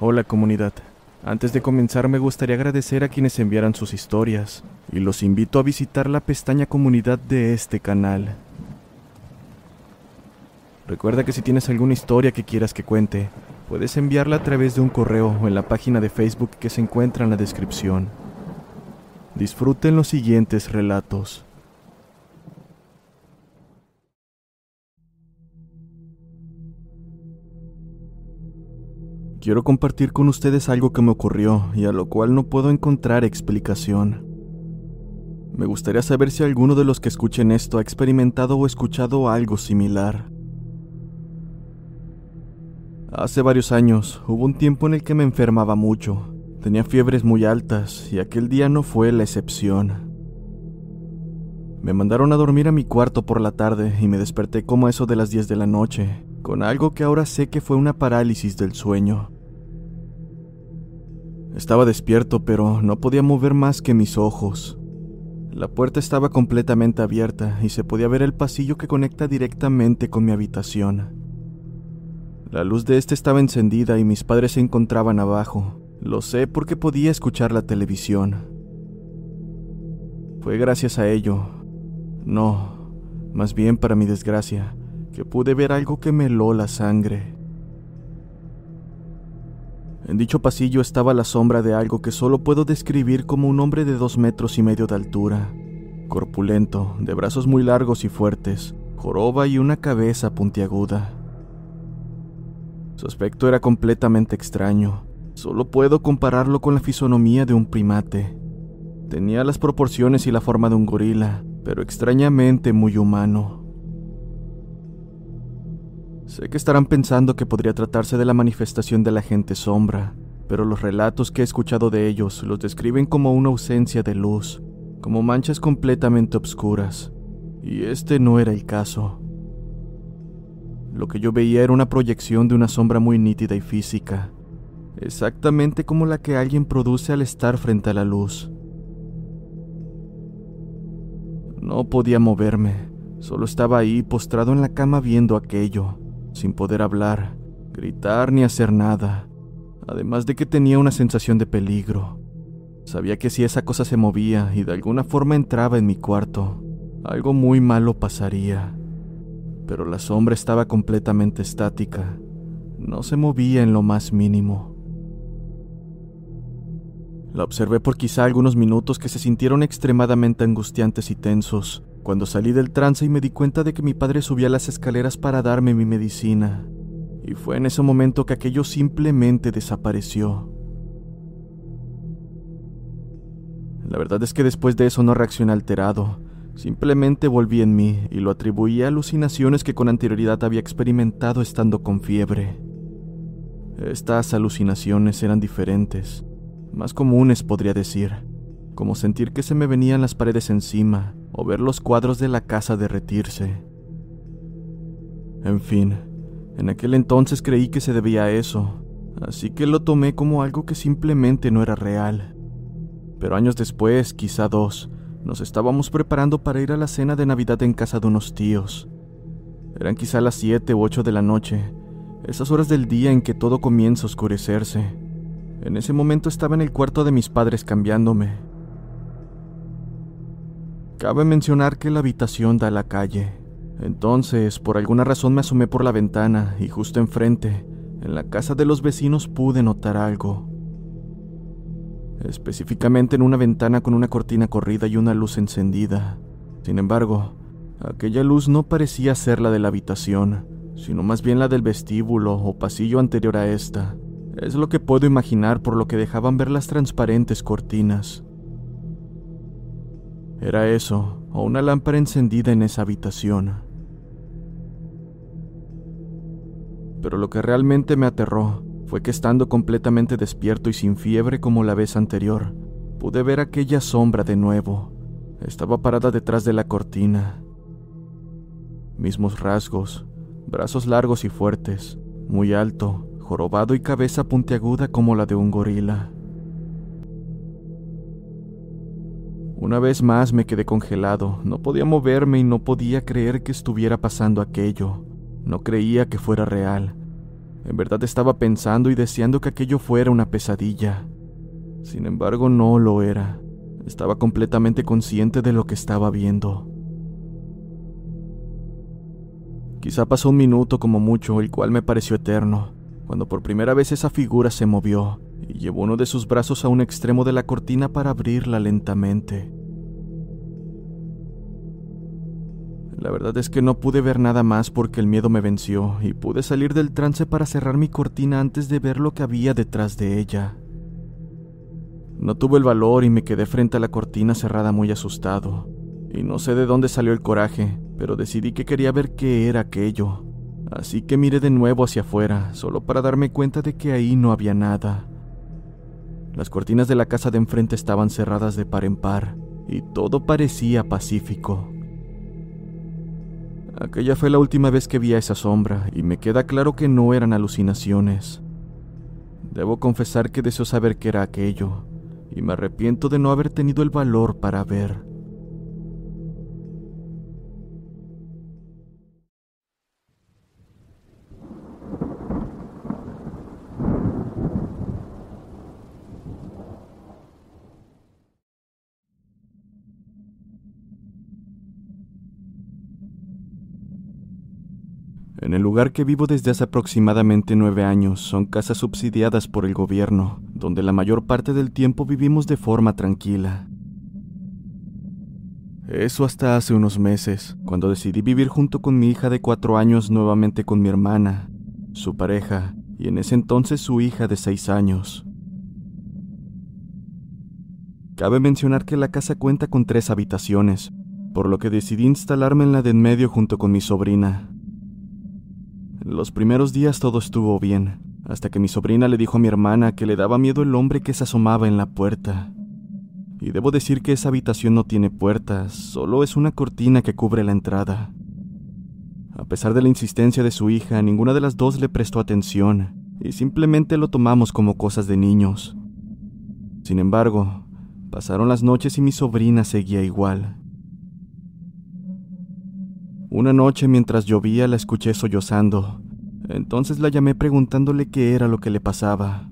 Hola comunidad. Antes de comenzar me gustaría agradecer a quienes enviaran sus historias y los invito a visitar la pestaña comunidad de este canal. Recuerda que si tienes alguna historia que quieras que cuente, puedes enviarla a través de un correo o en la página de Facebook que se encuentra en la descripción. Disfruten los siguientes relatos. Quiero compartir con ustedes algo que me ocurrió y a lo cual no puedo encontrar explicación. Me gustaría saber si alguno de los que escuchen esto ha experimentado o escuchado algo similar. Hace varios años hubo un tiempo en el que me enfermaba mucho. Tenía fiebres muy altas y aquel día no fue la excepción. Me mandaron a dormir a mi cuarto por la tarde y me desperté como a eso de las 10 de la noche, con algo que ahora sé que fue una parálisis del sueño. Estaba despierto, pero no podía mover más que mis ojos. La puerta estaba completamente abierta y se podía ver el pasillo que conecta directamente con mi habitación. La luz de este estaba encendida y mis padres se encontraban abajo. Lo sé porque podía escuchar la televisión. Fue gracias a ello, no, más bien para mi desgracia, que pude ver algo que me heló la sangre. En dicho pasillo estaba la sombra de algo que solo puedo describir como un hombre de dos metros y medio de altura, corpulento, de brazos muy largos y fuertes, joroba y una cabeza puntiaguda. Su aspecto era completamente extraño, solo puedo compararlo con la fisonomía de un primate. Tenía las proporciones y la forma de un gorila, pero extrañamente muy humano. Sé que estarán pensando que podría tratarse de la manifestación de la gente sombra, pero los relatos que he escuchado de ellos los describen como una ausencia de luz, como manchas completamente oscuras, y este no era el caso. Lo que yo veía era una proyección de una sombra muy nítida y física, exactamente como la que alguien produce al estar frente a la luz. No podía moverme, solo estaba ahí postrado en la cama viendo aquello sin poder hablar, gritar ni hacer nada, además de que tenía una sensación de peligro. Sabía que si esa cosa se movía y de alguna forma entraba en mi cuarto, algo muy malo pasaría. Pero la sombra estaba completamente estática, no se movía en lo más mínimo. La observé por quizá algunos minutos que se sintieron extremadamente angustiantes y tensos, cuando salí del trance y me di cuenta de que mi padre subía las escaleras para darme mi medicina, y fue en ese momento que aquello simplemente desapareció. La verdad es que después de eso no reaccioné alterado, simplemente volví en mí y lo atribuí a alucinaciones que con anterioridad había experimentado estando con fiebre. Estas alucinaciones eran diferentes, más comunes podría decir, como sentir que se me venían las paredes encima, o ver los cuadros de la casa derretirse. En fin, en aquel entonces creí que se debía a eso, así que lo tomé como algo que simplemente no era real. Pero años después, quizá dos, nos estábamos preparando para ir a la cena de Navidad en casa de unos tíos. Eran quizá las siete u ocho de la noche, esas horas del día en que todo comienza a oscurecerse. En ese momento estaba en el cuarto de mis padres cambiándome, Cabe mencionar que la habitación da a la calle. Entonces, por alguna razón me asomé por la ventana y justo enfrente, en la casa de los vecinos, pude notar algo. Específicamente en una ventana con una cortina corrida y una luz encendida. Sin embargo, aquella luz no parecía ser la de la habitación, sino más bien la del vestíbulo o pasillo anterior a esta. Es lo que puedo imaginar por lo que dejaban ver las transparentes cortinas. Era eso, o una lámpara encendida en esa habitación. Pero lo que realmente me aterró fue que estando completamente despierto y sin fiebre como la vez anterior, pude ver aquella sombra de nuevo. Estaba parada detrás de la cortina. Mismos rasgos, brazos largos y fuertes, muy alto, jorobado y cabeza puntiaguda como la de un gorila. Una vez más me quedé congelado, no podía moverme y no podía creer que estuviera pasando aquello. No creía que fuera real. En verdad estaba pensando y deseando que aquello fuera una pesadilla. Sin embargo, no lo era. Estaba completamente consciente de lo que estaba viendo. Quizá pasó un minuto como mucho, el cual me pareció eterno, cuando por primera vez esa figura se movió y llevó uno de sus brazos a un extremo de la cortina para abrirla lentamente. La verdad es que no pude ver nada más porque el miedo me venció y pude salir del trance para cerrar mi cortina antes de ver lo que había detrás de ella. No tuve el valor y me quedé frente a la cortina cerrada muy asustado. Y no sé de dónde salió el coraje, pero decidí que quería ver qué era aquello. Así que miré de nuevo hacia afuera, solo para darme cuenta de que ahí no había nada. Las cortinas de la casa de enfrente estaban cerradas de par en par, y todo parecía pacífico. Aquella fue la última vez que vi a esa sombra, y me queda claro que no eran alucinaciones. Debo confesar que deseo saber qué era aquello, y me arrepiento de no haber tenido el valor para ver. En el lugar que vivo desde hace aproximadamente nueve años son casas subsidiadas por el gobierno, donde la mayor parte del tiempo vivimos de forma tranquila. Eso hasta hace unos meses, cuando decidí vivir junto con mi hija de cuatro años nuevamente con mi hermana, su pareja, y en ese entonces su hija de seis años. Cabe mencionar que la casa cuenta con tres habitaciones, por lo que decidí instalarme en la de en medio junto con mi sobrina. Los primeros días todo estuvo bien, hasta que mi sobrina le dijo a mi hermana que le daba miedo el hombre que se asomaba en la puerta. Y debo decir que esa habitación no tiene puertas, solo es una cortina que cubre la entrada. A pesar de la insistencia de su hija, ninguna de las dos le prestó atención, y simplemente lo tomamos como cosas de niños. Sin embargo, pasaron las noches y mi sobrina seguía igual. Una noche mientras llovía la escuché sollozando. Entonces la llamé preguntándole qué era lo que le pasaba.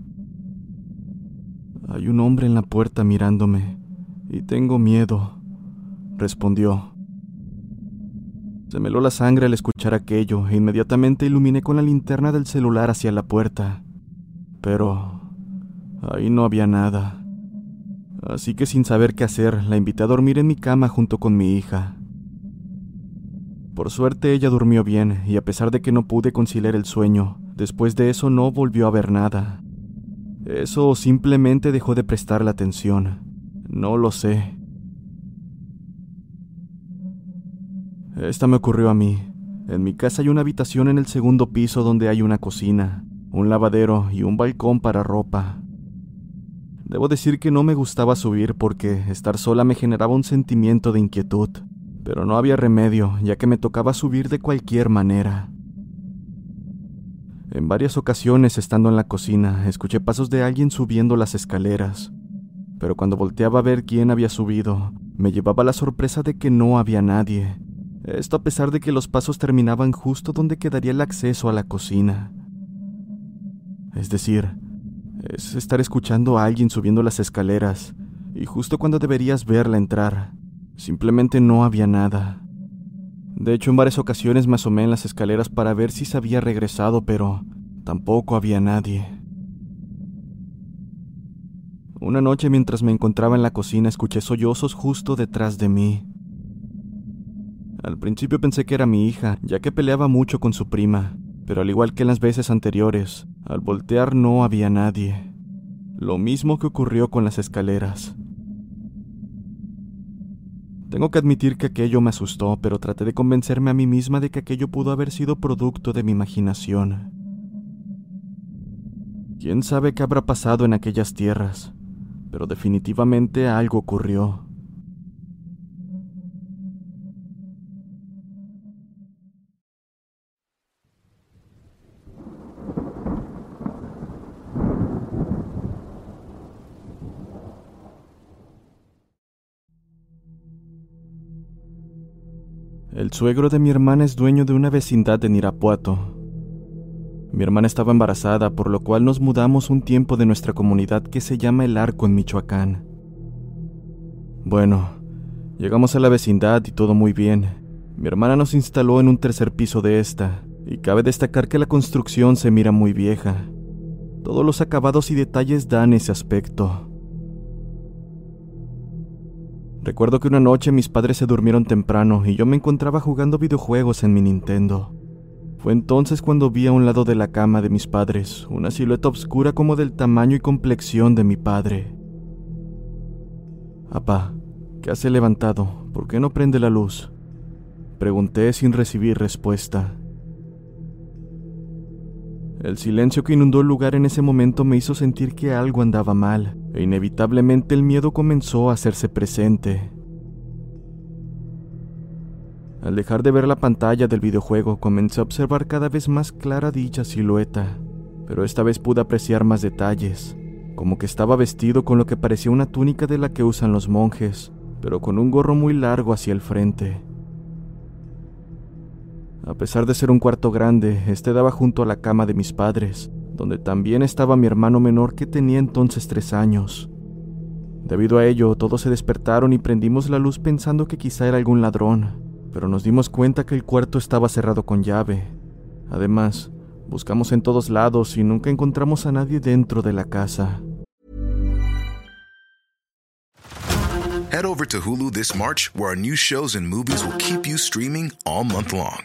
Hay un hombre en la puerta mirándome y tengo miedo, respondió. Se me heló la sangre al escuchar aquello e inmediatamente iluminé con la linterna del celular hacia la puerta. Pero ahí no había nada. Así que sin saber qué hacer, la invité a dormir en mi cama junto con mi hija. Por suerte ella durmió bien y a pesar de que no pude conciliar el sueño, después de eso no volvió a ver nada. Eso simplemente dejó de prestarle atención. No lo sé. Esta me ocurrió a mí. En mi casa hay una habitación en el segundo piso donde hay una cocina, un lavadero y un balcón para ropa. Debo decir que no me gustaba subir porque estar sola me generaba un sentimiento de inquietud pero no había remedio, ya que me tocaba subir de cualquier manera. En varias ocasiones, estando en la cocina, escuché pasos de alguien subiendo las escaleras, pero cuando volteaba a ver quién había subido, me llevaba la sorpresa de que no había nadie. Esto a pesar de que los pasos terminaban justo donde quedaría el acceso a la cocina. Es decir, es estar escuchando a alguien subiendo las escaleras, y justo cuando deberías verla entrar, Simplemente no había nada. De hecho, en varias ocasiones me asomé en las escaleras para ver si se había regresado, pero tampoco había nadie. Una noche mientras me encontraba en la cocina escuché sollozos justo detrás de mí. Al principio pensé que era mi hija, ya que peleaba mucho con su prima, pero al igual que en las veces anteriores, al voltear no había nadie. Lo mismo que ocurrió con las escaleras. Tengo que admitir que aquello me asustó, pero traté de convencerme a mí misma de que aquello pudo haber sido producto de mi imaginación. ¿Quién sabe qué habrá pasado en aquellas tierras? Pero definitivamente algo ocurrió. Suegro de mi hermana es dueño de una vecindad en Irapuato. Mi hermana estaba embarazada, por lo cual nos mudamos un tiempo de nuestra comunidad que se llama El Arco en Michoacán. Bueno, llegamos a la vecindad y todo muy bien. Mi hermana nos instaló en un tercer piso de esta, y cabe destacar que la construcción se mira muy vieja. Todos los acabados y detalles dan ese aspecto. Recuerdo que una noche mis padres se durmieron temprano y yo me encontraba jugando videojuegos en mi Nintendo. Fue entonces cuando vi a un lado de la cama de mis padres una silueta oscura como del tamaño y complexión de mi padre. Apá, ¿qué hace levantado? ¿Por qué no prende la luz? Pregunté sin recibir respuesta. El silencio que inundó el lugar en ese momento me hizo sentir que algo andaba mal, e inevitablemente el miedo comenzó a hacerse presente. Al dejar de ver la pantalla del videojuego, comencé a observar cada vez más clara dicha silueta, pero esta vez pude apreciar más detalles, como que estaba vestido con lo que parecía una túnica de la que usan los monjes, pero con un gorro muy largo hacia el frente. A pesar de ser un cuarto grande, este daba junto a la cama de mis padres, donde también estaba mi hermano menor que tenía entonces tres años. Debido a ello, todos se despertaron y prendimos la luz pensando que quizá era algún ladrón, pero nos dimos cuenta que el cuarto estaba cerrado con llave. Además, buscamos en todos lados y nunca encontramos a nadie dentro de la casa. Head over to Hulu this March, where our new shows and movies will keep you streaming all month long.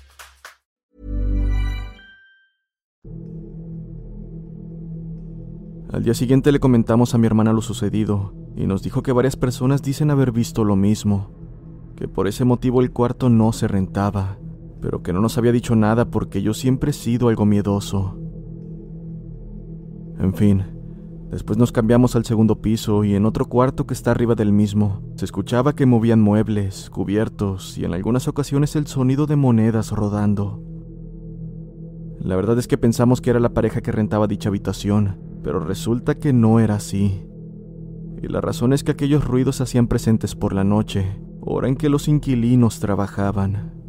Al día siguiente le comentamos a mi hermana lo sucedido y nos dijo que varias personas dicen haber visto lo mismo, que por ese motivo el cuarto no se rentaba, pero que no nos había dicho nada porque yo siempre he sido algo miedoso. En fin, después nos cambiamos al segundo piso y en otro cuarto que está arriba del mismo se escuchaba que movían muebles, cubiertos y en algunas ocasiones el sonido de monedas rodando. La verdad es que pensamos que era la pareja que rentaba dicha habitación, pero resulta que no era así. Y la razón es que aquellos ruidos hacían presentes por la noche, hora en que los inquilinos trabajaban.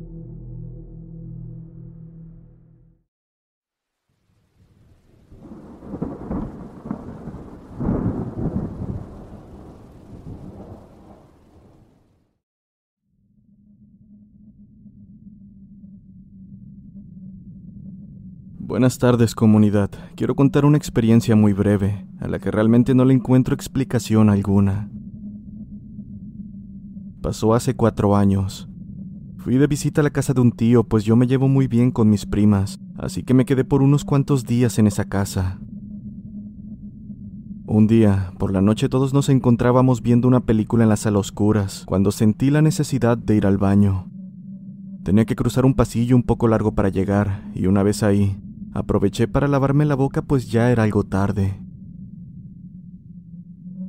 Buenas tardes comunidad. Quiero contar una experiencia muy breve, a la que realmente no le encuentro explicación alguna. Pasó hace cuatro años. Fui de visita a la casa de un tío, pues yo me llevo muy bien con mis primas, así que me quedé por unos cuantos días en esa casa. Un día, por la noche todos nos encontrábamos viendo una película en las sala oscuras, cuando sentí la necesidad de ir al baño. Tenía que cruzar un pasillo un poco largo para llegar, y una vez ahí, Aproveché para lavarme la boca pues ya era algo tarde.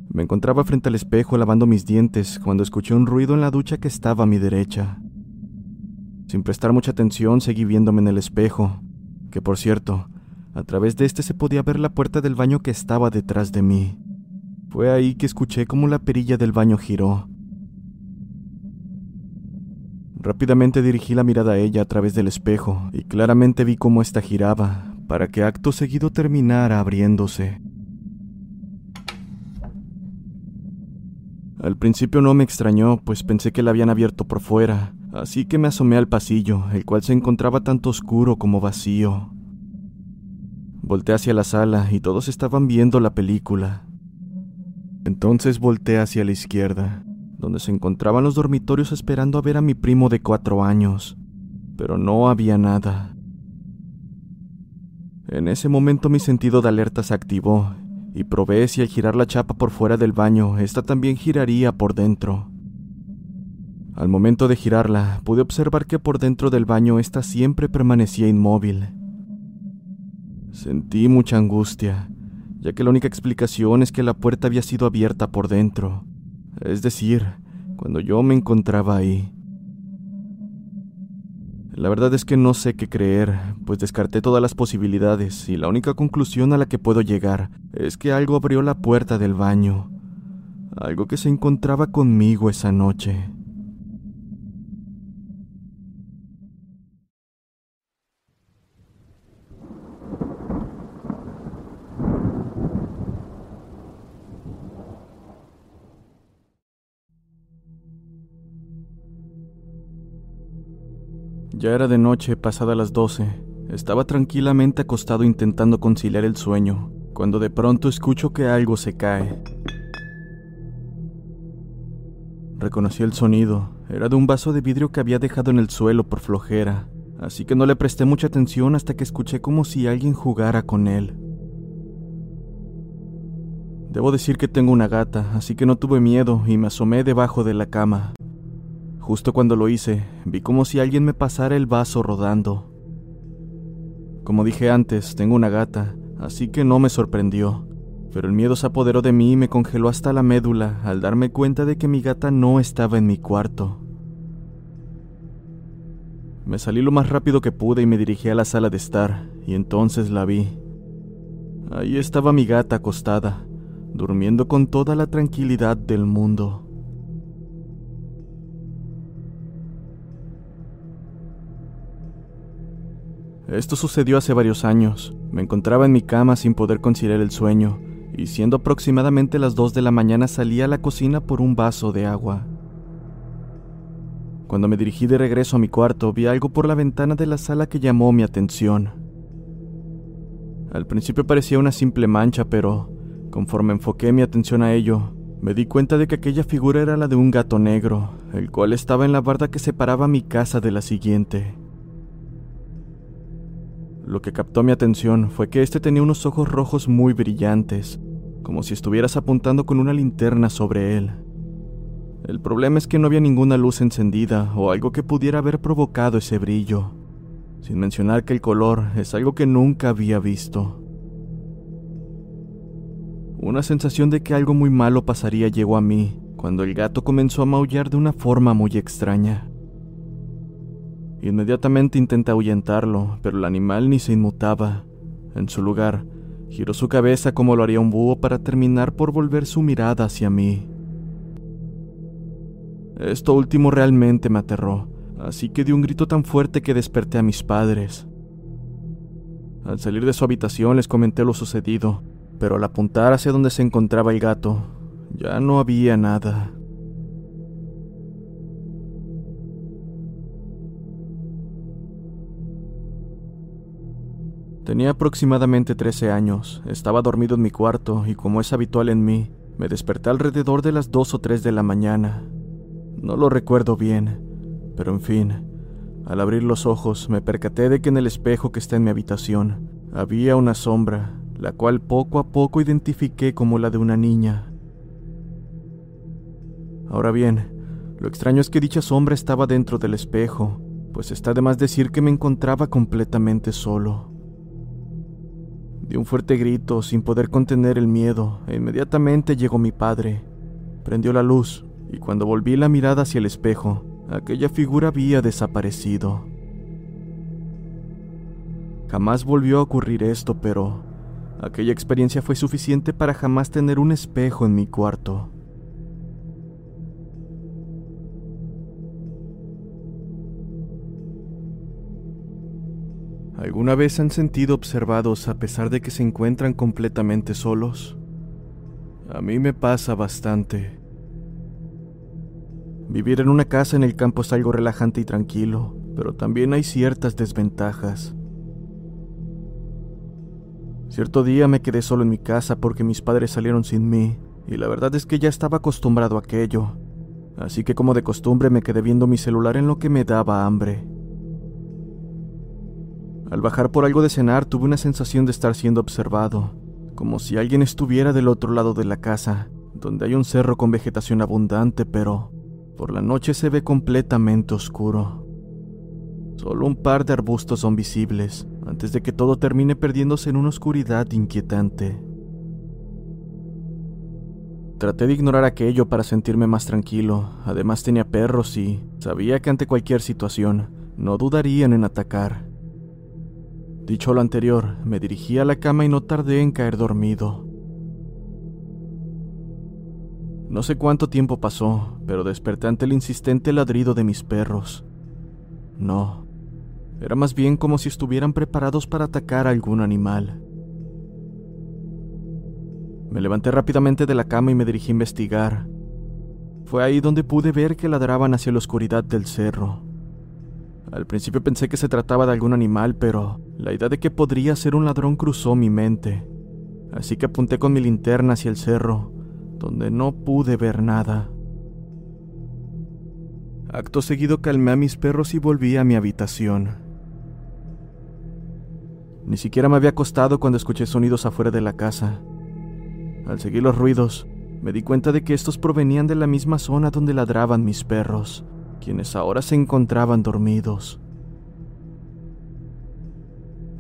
Me encontraba frente al espejo lavando mis dientes cuando escuché un ruido en la ducha que estaba a mi derecha. Sin prestar mucha atención seguí viéndome en el espejo, que por cierto, A través de este se podía ver la puerta del baño que estaba detrás de mí. Fue ahí que escuché cómo la perilla del baño giró. Rápidamente dirigí la mirada a ella a través del espejo y claramente vi cómo ésta giraba, para que acto seguido terminara abriéndose. Al principio no me extrañó, pues pensé que la habían abierto por fuera, así que me asomé al pasillo, el cual se encontraba tanto oscuro como vacío. Volté hacia la sala y todos estaban viendo la película. Entonces volteé hacia la izquierda, donde se encontraban los dormitorios esperando a ver a mi primo de cuatro años, pero no había nada. En ese momento mi sentido de alerta se activó y probé si al girar la chapa por fuera del baño, esta también giraría por dentro. Al momento de girarla, pude observar que por dentro del baño ésta siempre permanecía inmóvil. Sentí mucha angustia, ya que la única explicación es que la puerta había sido abierta por dentro, es decir, cuando yo me encontraba ahí. La verdad es que no sé qué creer, pues descarté todas las posibilidades y la única conclusión a la que puedo llegar es que algo abrió la puerta del baño, algo que se encontraba conmigo esa noche. Ya era de noche, pasada las doce. Estaba tranquilamente acostado intentando conciliar el sueño, cuando de pronto escucho que algo se cae. Reconocí el sonido. Era de un vaso de vidrio que había dejado en el suelo por flojera, así que no le presté mucha atención hasta que escuché como si alguien jugara con él. Debo decir que tengo una gata, así que no tuve miedo y me asomé debajo de la cama. Justo cuando lo hice, vi como si alguien me pasara el vaso rodando. Como dije antes, tengo una gata, así que no me sorprendió, pero el miedo se apoderó de mí y me congeló hasta la médula al darme cuenta de que mi gata no estaba en mi cuarto. Me salí lo más rápido que pude y me dirigí a la sala de estar, y entonces la vi. Ahí estaba mi gata acostada, durmiendo con toda la tranquilidad del mundo. Esto sucedió hace varios años. Me encontraba en mi cama sin poder conciliar el sueño, y siendo aproximadamente las 2 de la mañana salí a la cocina por un vaso de agua. Cuando me dirigí de regreso a mi cuarto, vi algo por la ventana de la sala que llamó mi atención. Al principio parecía una simple mancha, pero conforme enfoqué mi atención a ello, me di cuenta de que aquella figura era la de un gato negro, el cual estaba en la barda que separaba mi casa de la siguiente. Lo que captó mi atención fue que este tenía unos ojos rojos muy brillantes, como si estuvieras apuntando con una linterna sobre él. El problema es que no había ninguna luz encendida o algo que pudiera haber provocado ese brillo, sin mencionar que el color es algo que nunca había visto. Una sensación de que algo muy malo pasaría llegó a mí cuando el gato comenzó a maullar de una forma muy extraña. Inmediatamente intenté ahuyentarlo, pero el animal ni se inmutaba. En su lugar, giró su cabeza como lo haría un búho para terminar por volver su mirada hacia mí. Esto último realmente me aterró, así que di un grito tan fuerte que desperté a mis padres. Al salir de su habitación les comenté lo sucedido, pero al apuntar hacia donde se encontraba el gato, ya no había nada. Tenía aproximadamente 13 años, estaba dormido en mi cuarto y como es habitual en mí, me desperté alrededor de las 2 o 3 de la mañana. No lo recuerdo bien, pero en fin, al abrir los ojos me percaté de que en el espejo que está en mi habitación había una sombra, la cual poco a poco identifiqué como la de una niña. Ahora bien, lo extraño es que dicha sombra estaba dentro del espejo, pues está de más decir que me encontraba completamente solo. Un fuerte grito sin poder contener el miedo e inmediatamente llegó mi padre. Prendió la luz y cuando volví la mirada hacia el espejo, aquella figura había desaparecido. Jamás volvió a ocurrir esto, pero aquella experiencia fue suficiente para jamás tener un espejo en mi cuarto. ¿Alguna vez han sentido observados a pesar de que se encuentran completamente solos? A mí me pasa bastante. Vivir en una casa en el campo es algo relajante y tranquilo, pero también hay ciertas desventajas. Cierto día me quedé solo en mi casa porque mis padres salieron sin mí, y la verdad es que ya estaba acostumbrado a aquello, así que como de costumbre me quedé viendo mi celular en lo que me daba hambre. Al bajar por algo de cenar tuve una sensación de estar siendo observado, como si alguien estuviera del otro lado de la casa, donde hay un cerro con vegetación abundante, pero por la noche se ve completamente oscuro. Solo un par de arbustos son visibles, antes de que todo termine perdiéndose en una oscuridad inquietante. Traté de ignorar aquello para sentirme más tranquilo, además tenía perros y sabía que ante cualquier situación no dudarían en atacar. Dicho lo anterior, me dirigí a la cama y no tardé en caer dormido. No sé cuánto tiempo pasó, pero desperté ante el insistente ladrido de mis perros. No, era más bien como si estuvieran preparados para atacar a algún animal. Me levanté rápidamente de la cama y me dirigí a investigar. Fue ahí donde pude ver que ladraban hacia la oscuridad del cerro. Al principio pensé que se trataba de algún animal, pero la idea de que podría ser un ladrón cruzó mi mente, así que apunté con mi linterna hacia el cerro, donde no pude ver nada. Acto seguido calmé a mis perros y volví a mi habitación. Ni siquiera me había acostado cuando escuché sonidos afuera de la casa. Al seguir los ruidos, me di cuenta de que estos provenían de la misma zona donde ladraban mis perros quienes ahora se encontraban dormidos.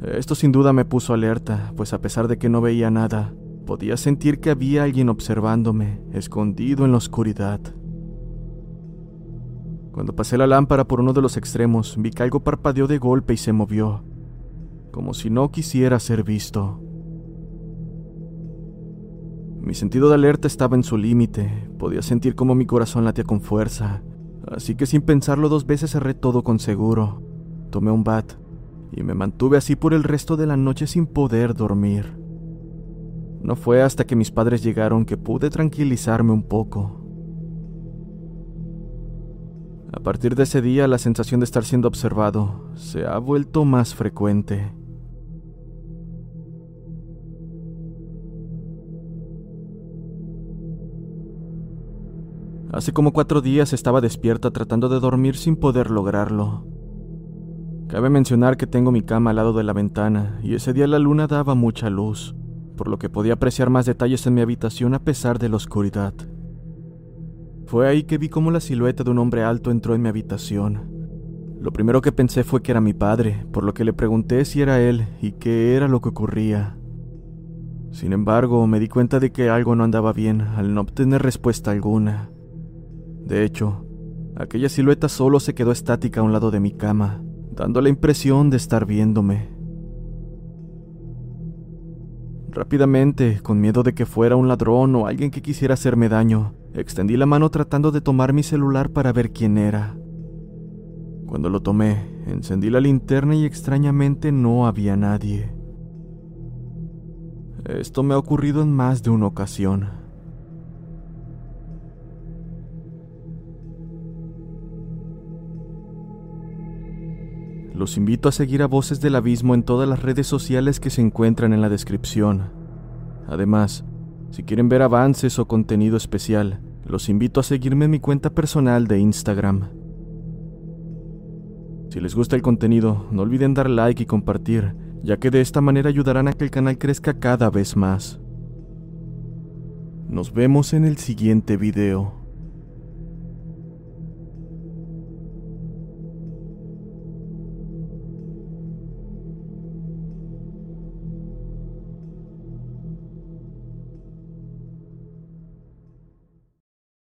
Esto sin duda me puso alerta, pues a pesar de que no veía nada, podía sentir que había alguien observándome, escondido en la oscuridad. Cuando pasé la lámpara por uno de los extremos, vi que algo parpadeó de golpe y se movió, como si no quisiera ser visto. Mi sentido de alerta estaba en su límite, podía sentir como mi corazón latía con fuerza, Así que sin pensarlo dos veces cerré todo con seguro. Tomé un bat y me mantuve así por el resto de la noche sin poder dormir. No fue hasta que mis padres llegaron que pude tranquilizarme un poco. A partir de ese día la sensación de estar siendo observado se ha vuelto más frecuente. Hace como cuatro días estaba despierta tratando de dormir sin poder lograrlo. Cabe mencionar que tengo mi cama al lado de la ventana y ese día la luna daba mucha luz, por lo que podía apreciar más detalles en mi habitación a pesar de la oscuridad. Fue ahí que vi cómo la silueta de un hombre alto entró en mi habitación. Lo primero que pensé fue que era mi padre, por lo que le pregunté si era él y qué era lo que ocurría. Sin embargo, me di cuenta de que algo no andaba bien al no obtener respuesta alguna. De hecho, aquella silueta solo se quedó estática a un lado de mi cama, dando la impresión de estar viéndome. Rápidamente, con miedo de que fuera un ladrón o alguien que quisiera hacerme daño, extendí la mano tratando de tomar mi celular para ver quién era. Cuando lo tomé, encendí la linterna y extrañamente no había nadie. Esto me ha ocurrido en más de una ocasión. Los invito a seguir a Voces del Abismo en todas las redes sociales que se encuentran en la descripción. Además, si quieren ver avances o contenido especial, los invito a seguirme en mi cuenta personal de Instagram. Si les gusta el contenido, no olviden dar like y compartir, ya que de esta manera ayudarán a que el canal crezca cada vez más. Nos vemos en el siguiente video.